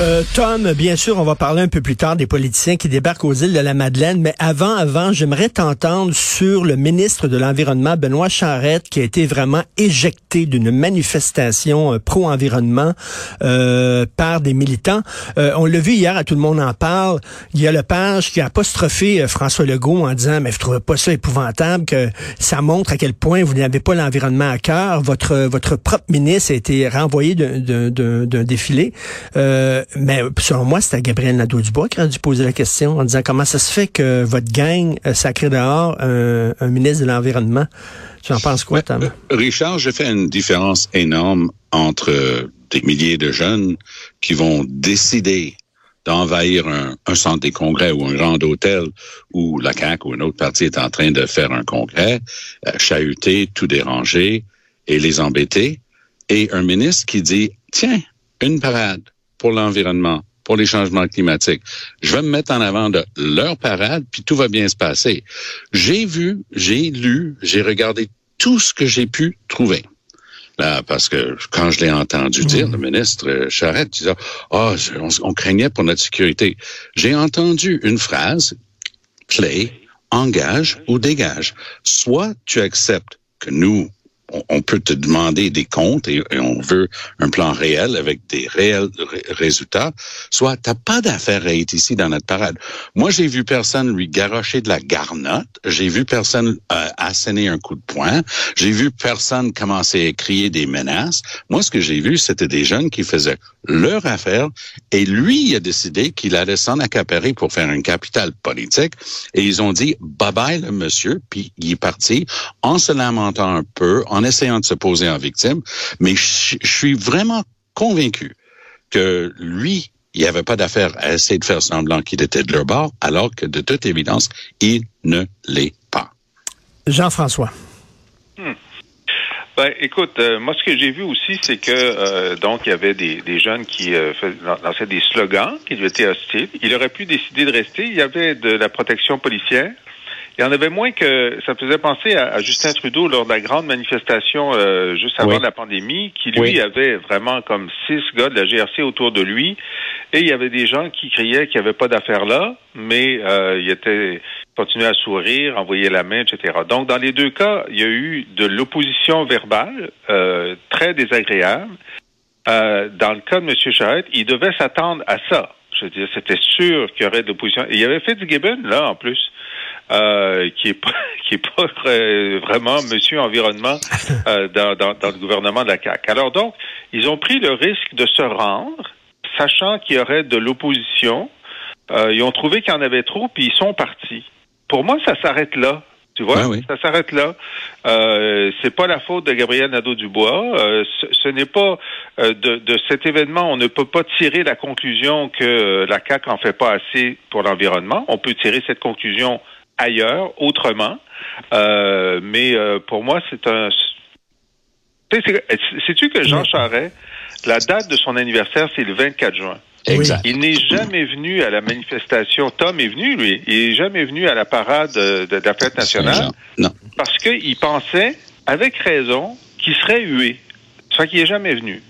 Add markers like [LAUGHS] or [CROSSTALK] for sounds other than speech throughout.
Euh, Tom, bien sûr, on va parler un peu plus tard des politiciens qui débarquent aux îles de la Madeleine, mais avant, avant, j'aimerais t'entendre sur le ministre de l'Environnement, Benoît Charette, qui a été vraiment éjecté d'une manifestation euh, pro-environnement euh, par des militants. on l'a vu hier, à tout le monde en parle. Il y a le page qui a apostrophé François Legault en disant, mais vous trouvez pas ça épouvantable que ça montre à quel point vous n'avez pas l'environnement à cœur. Votre votre propre ministre a été renvoyé d'un défilé mais selon moi, c'était Gabriel Nadeau-Dubois qui a dû poser la question en disant comment ça se fait que votre gang euh, sacré dehors un, un ministre de l'Environnement? Tu en penses quoi, Tom? Euh, Richard, je fais une différence énorme entre des milliers de jeunes qui vont décider d'envahir un, un, centre des congrès ou un grand hôtel où la CAQ ou une autre partie est en train de faire un congrès, euh, chahuter, tout déranger et les embêter, et un ministre qui dit, tiens, une parade, pour l'environnement, pour les changements climatiques. Je vais me mettre en avant de leur parade, puis tout va bien se passer. J'ai vu, j'ai lu, j'ai regardé tout ce que j'ai pu trouver. Là, parce que quand je l'ai entendu dire, mmh. le ministre Charette disait, oh, on, craignait pour notre sécurité. J'ai entendu une phrase clé, engage ou dégage. Soit tu acceptes que nous, on peut te demander des comptes et, on veut un plan réel avec des réels résultats, soit t'as pas d'affaire à être ici dans notre parade. Moi, j'ai vu personne lui garocher de la garnotte, j'ai vu personne euh, asséner un coup de poing, j'ai vu personne commencer à crier des menaces. Moi, ce que j'ai vu, c'était des jeunes qui faisaient leur affaire et lui, il a décidé qu'il allait s'en accaparer pour faire une capitale politique. Et ils ont dit bye bye le monsieur, puis il est parti en se lamentant un peu, essayant de se poser en victime, mais je, suis vraiment convaincu que lui, il n'y avait pas d'affaire à essayer de faire semblant qu'il était de leur bord, alors que de toute évidence, il ne l'est pas. Jean-François. Hmm. Ben, écoute, euh, moi, ce que j'ai vu aussi, c'est que euh, donc il y avait des, jeunes qui euh, lançaient des slogans qui étaient hostiles. Il aurait pu décider de rester. Il y avait de la protection policière. Il y en avait moins que ça faisait penser à, Justin Trudeau lors de la grande manifestation euh, juste avant la pandémie, qui lui avait vraiment comme six gars de la GRC autour de lui, et il y avait des gens qui criaient qu'il n'y avait pas d'affaires là, mais euh, il était continuait à sourire, envoyer la main, etc. Donc dans les deux cas, il y a eu de l'opposition verbale euh, très désagréable. Euh, dans le cas de M. Charette, il devait s'attendre à ça. Je veux dire, c'était sûr qu'il y aurait de l'opposition. Il y avait fait du Gibbon, là, en plus. Euh, qui est pas [LAUGHS] qui est pas vraiment Monsieur Environnement euh, dans, dans, dans, le gouvernement de la CAC. Alors donc, ils ont pris le risque de se rendre, sachant qu'il y aurait de l'opposition. Euh, ils ont trouvé qu'il y en avait trop, puis ils sont partis. Pour moi, ça s'arrête là. Tu vois, ça s'arrête là. Euh, c'est pas la faute de Gabriel Nadeau-Dubois. Euh, ce, n'est pas de, de, cet événement, on ne peut pas tirer la conclusion que la CAC en fait pas assez pour l'environnement. On peut tirer cette conclusion ailleurs, autrement. Euh, mais euh, pour moi, c'est un. Sais-tu que Jean Charest, la date de son anniversaire, c'est le 24 juin. Exact. Il n'est jamais venu à la manifestation. Tom est venu, lui. Il n'est jamais venu à la parade de, de la fête nationale. Non. Parce qu'il pensait, avec raison, qu'il serait hué. Ça qu'il n'est jamais venu.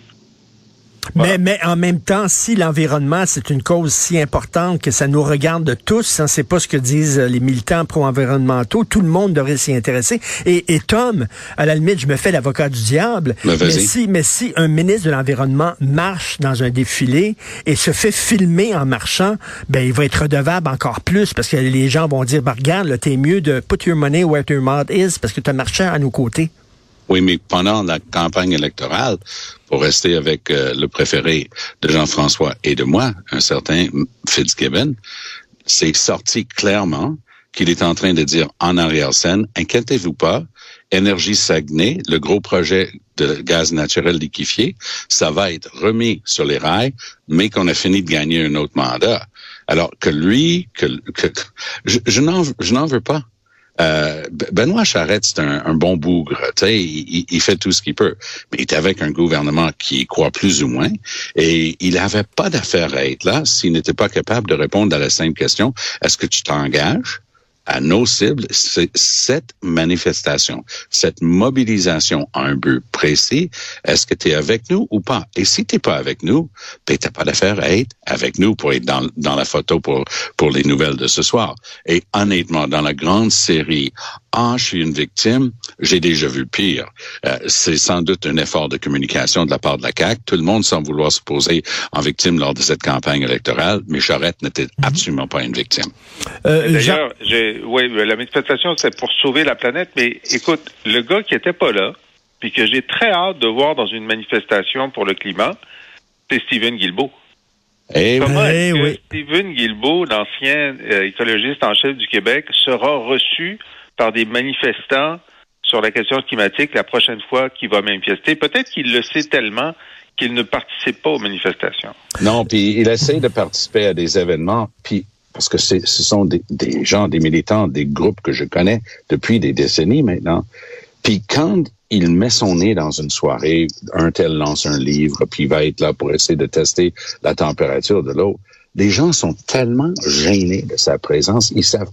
Mais, mais en même temps, si l'environnement, c'est une cause si importante que ça nous regarde tous, hein, c'est pas ce que disent les militants pro-environnementaux, tout le monde devrait s'y intéresser. Et, et, Tom, à la limite, je me fais l'avocat du diable, ben, mais, si, mais si un ministre de l'Environnement marche dans un défilé et se fait filmer en marchant, ben il va être redevable encore plus parce que les gens vont dire, ben, regarde, t'es mieux de put your money where your mouth is parce que tu as marché à nos côtés. Oui, mais pendant la campagne électorale, pour rester avec euh, le préféré de Jean-François et de moi, un certain Fitzgibbon, c'est sorti clairement qu'il est en train de dire en arrière-scène, inquiétez-vous pas, Énergie Saguenay, le gros projet de gaz naturel liquéfié, ça va être remis sur les rails, mais qu'on a fini de gagner un autre mandat. Alors que lui, que, que je, je n'en veux pas. Euh, Benoît Charette, c'est un, bon bougre. Il, il, fait tout ce qu'il peut. Mais il est avec un gouvernement qui croit plus ou moins. Et il n'avait pas d'affaire à être là s'il n'était pas capable de répondre à la simple question, est-ce que tu t'engages? À nos cibles, c'est cette manifestation, cette mobilisation à un but précis. Est-ce que tu es avec nous ou pas? Et si tu n'es pas avec nous, ben, tu n'as pas d'affaire à être avec nous pour être dans, dans la photo pour, pour les nouvelles de ce soir. Et honnêtement, dans la grande série ah, je suis une victime, j'ai déjà vu pire. Euh, c'est sans doute un effort de communication de la part de la CAQ. Tout le monde semble vouloir se poser en victime lors de cette campagne électorale, mais Charette n'était mhm. absolument pas une victime. Euh, D'ailleurs, oui, la manifestation, c'est pour sauver la planète, mais écoute, le gars qui était pas là, puis que j'ai très hâte de voir dans une manifestation pour le climat, c'est Stephen Guilbeault. Eh Comment est-ce que Stephen Guilbeault, l'ancien euh, écologiste en chef du Québec, sera reçu par des manifestants sur la question climatique la prochaine fois qu'il va manifester? Peut-être qu'il le sait tellement qu'il ne participe pas aux manifestations. Non, puis il essaie de participer à des événements, puis parce que ce sont des, des, gens, des militants, des groupes que je connais depuis des décennies maintenant. Puis quand il met son nez dans une soirée, un tel lance un livre, puis il va être là pour essayer de tester la température de l'eau. Les gens sont tellement gênés de sa présence, ils savent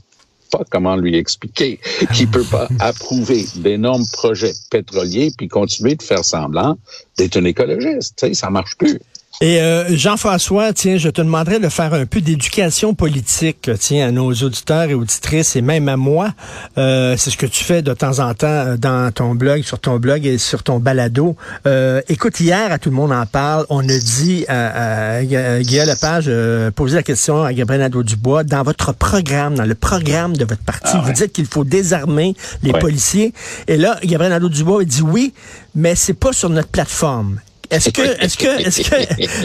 pas comment lui expliquer qu'il peut pas [LAUGHS] approuver d'énormes projets pétroliers puis continuer de faire semblant d'être un écologiste. Tu sais, ça marche plus. Et euh, Jean-François, tiens, je te demanderais de faire un peu d'éducation politique, tiens, à nos auditeurs et auditrices et même à moi. Euh, c'est ce que tu fais de temps en temps euh, dans ton blog, sur ton blog et sur ton balado. Euh, écoute, hier, à tout le monde en parle, on a dit à, à, Guillaume Lepage, euh, poser la question à Gabriel Nadeau-Dubois, dans votre programme, dans le programme de votre parti, ah vous dites qu'il faut désarmer les policiers. Et là, Gabriel Nadeau-Dubois dit oui, mais c'est pas sur notre plateforme. Est-ce que, est-ce que, est-ce que,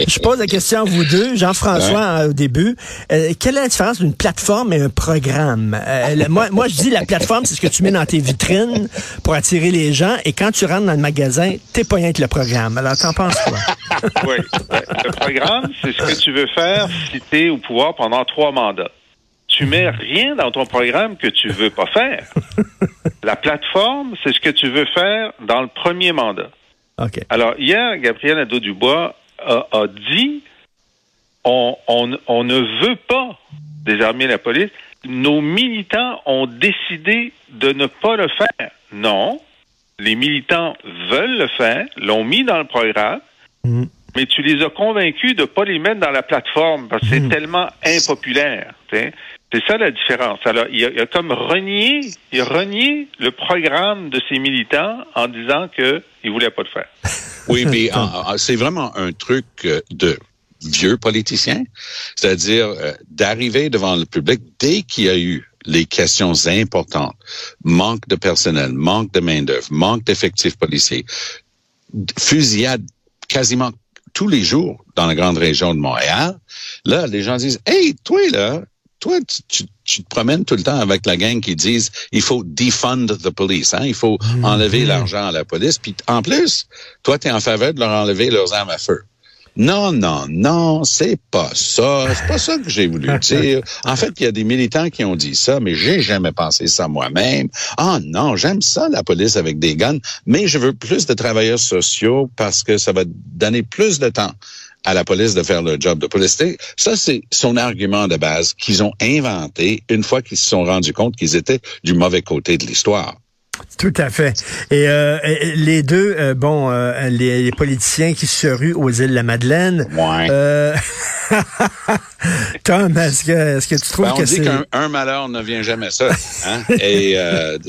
[LAUGHS] je pose la question à vous deux, Jean-François au début, euh, quelle est la différence d'une plateforme et un programme? Euh, moi, moi, je dis la plateforme, c'est ce que tu mets dans tes vitrines pour attirer les gens, et quand tu rentres dans le magasin, t'es pas rien que le programme. Alors, t'en penses quoi? [LAUGHS] oui. Le programme, c'est ce que tu veux faire si t'es au pouvoir pendant trois mandats. Tu mets rien dans ton programme que tu veux pas faire. La plateforme, c'est ce que tu veux faire dans le premier mandat. Alors, hier, Gabriel Nadeau-Dubois a, a, dit on, on, on ne veut pas désarmer la police. Nos militants ont décidé de ne pas le faire. Non, les militants veulent le faire, l'ont mis dans le programme, mm. mais tu les as convaincus de ne pas les mettre dans la plateforme parce que c'est mm. tellement impopulaire. C'est ça la différence. Alors, il a, comme renié, il a renié le programme de ses militants en disant qu'il ne voulait pas le faire. [LAUGHS] Oui, mais c'est vraiment un truc euh, de vieux politiciens, c'est-à-dire euh, d'arriver devant le public dès qu'il y a eu les questions importantes, manque de personnel, manque de main-d'œuvre, manque d'effectifs policiers, fusillade quasiment tous les jours dans la grande région de Montréal. Là, les gens disent, hey, toi là, toi, tu, te promènes tout le temps avec la gang qui disent il faut defund the police, hein? il faut mm-hmm. enlever l'argent à la police. Puis en plus, toi, tu es en faveur de leur enlever leurs armes à feu. Non, non, non, c'est pas ça. C'est pas ça que j'ai voulu [LAUGHS] dire. En fait, il y a des militants qui ont dit ça, mais j'ai jamais pensé ça moi-même. Ah non, j'aime ça, la police avec des guns, mais je veux plus de travailleurs sociaux parce que ça va donner plus de temps à la police de faire le job de police. Ça, c'est son argument de base qu'ils ont inventé une fois qu'ils se sont rendus compte qu'ils étaient du mauvais côté de l'histoire. Tout à fait. Et euh, les deux, euh, bon, euh, les, politiciens qui se ruent aux îles de la Madeleine. Ouais. [LAUGHS] Tom, est-ce que, est-ce que tu trouves ben, que c'est... On dit qu'un malheur ne vient jamais seul. Hein? [LAUGHS] Et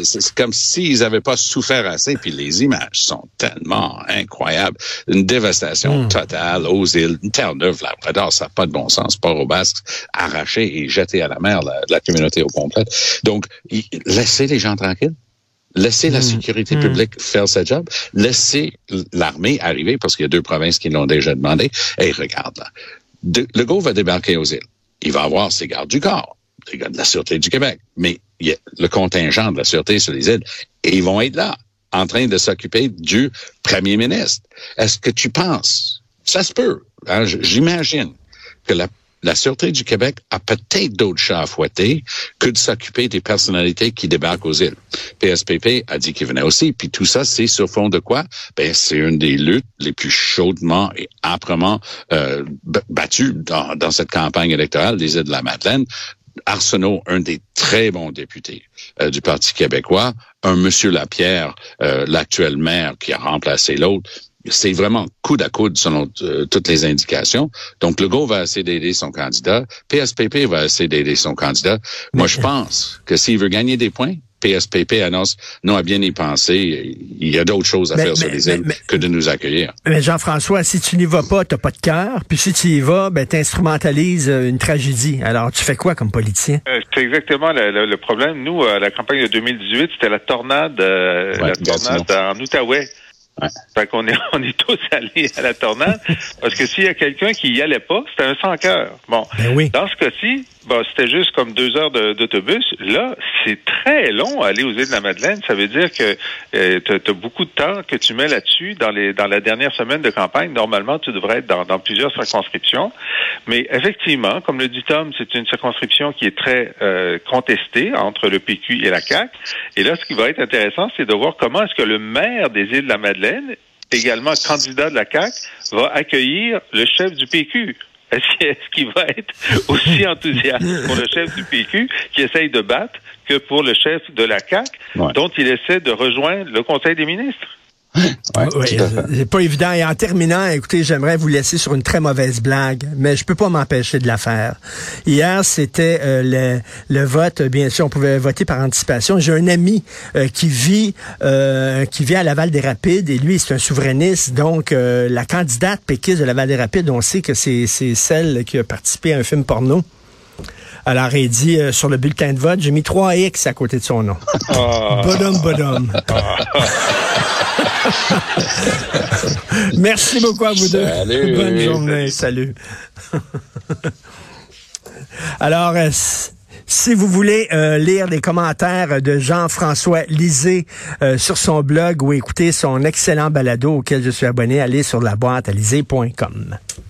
c'est comme s'ils n'avaient pas souffert assez. Puis les images sont tellement incroyables. Une dévastation hmm. totale aux îles. Une Terre-Neuve, Labrador, ça n'a pas de bon sens. Port au Basque, arraché et jeté à la mer, la, la communauté au complet. Donc, laissez les gens tranquilles. Laissez la hmm. sécurité hmm. publique faire sa job. Laissez l'armée arriver, parce qu'il y a deux provinces qui l'ont déjà demandé. Et regarde là. le gars va débarquer aux îles. Il va avoir ses gardes du corps, les gars de la Sûreté du Québec. Mais il y a le contingent de la Sûreté sur les îles. Et ils vont être là, en train de s'occuper du premier ministre. Est-ce que tu penses, ça se peut, hein, j'imagine, que la la Sûreté du Québec a peut-être d'autres chats à fouetter que de s'occuper des personnalités qui débarquent aux îles. PSPP a dit qu'il venait aussi, puis tout ça, c'est sur fond de quoi? Ben, c'est une des luttes les plus chaudement et âprement euh, battues dans, cette campagne électorale des îles de la Madeleine. Arsenault, un des très bons députés euh, du Parti québécois, un Monsieur Lapierre, euh, l'actuel maire qui a remplacé l'autre, c'est vraiment coude à coude selon euh, toutes les indications. Donc, Legault va essayer d'aider son candidat. PSPP va essayer d'aider son candidat. Moi, je pense que s'il veut gagner des points, PSPP annonce non à bien y penser. Il y a d'autres choses à Mais- faire sur les îles mais- que de nous accueillir. Mais Jean-François, si tu n'y vas pas, t'as pas de cœur. Puis si tu y vas, ben t'instrumentalises euh, une tragédie. Alors, tu fais quoi comme politicien? Euh, C'est exactement le, le- le problème. Nous, à la campagne de 2018, c'était la tornade, euh, Ouais, la tornade en Outaouais. Ouais. Fait qu'on est, [LAUGHS] on est tous allés à la tornade parce que s'il y a quelqu'un qui y allait pas, c'était un sans cœur. Bon, Ben oui. dans ce cas-ci, bon, c'était juste comme deux heures d'autobus. Là, c'est très long à aller aux îles de la Madeleine. Ça veut dire que euh, tu as, beaucoup de temps que tu mets là-dessus dans les dans la dernière semaine de campagne. Normalement, tu devrais être dans, dans plusieurs circonscriptions. Mais effectivement, comme le dit Tom, c'est une circonscription qui est très euh, contestée entre le PQ et la CAQ. Et là, ce qui va être intéressant, c'est de voir comment est-ce que le maire des îles de la Madeleine, également candidat de la CAQ, va accueillir le chef du PQ. Est-ce qu'il- va être aussi enthousiaste pour le chef du PQ qui essaye de battre que pour le chef de la CAQ, Ouais. dont il essaie de rejoindre le Conseil des ministres? Ouais, fait. c'est pas évident. Et en terminant, écoutez, j'aimerais vous laisser sur une très mauvaise blague, mais je peux pas m'empêcher de la faire. Hier, c'était euh, le, le vote. Bien sûr, on pouvait voter par anticipation. J'ai un ami euh, qui vit euh, qui vit à Laval des Rapides et lui, c'est un souverainiste. Donc, euh, la candidate péquiste de Laval des Rapides, on sait que c'est c'est celle qui a participé à un film porno. Alors, il dit euh, sur le bulletin de vote, j'ai mis 3 X à côté de son nom. Bodum, bodum. [LAUGHS] Merci beaucoup à vous deux. Salut. Bonne journée. Salut. Alors, euh, si vous voulez euh, lire les commentaires de Jean-François Lisée euh, sur son blog ou écouter son excellent balado auquel je suis abonné, allez sur la boîte à.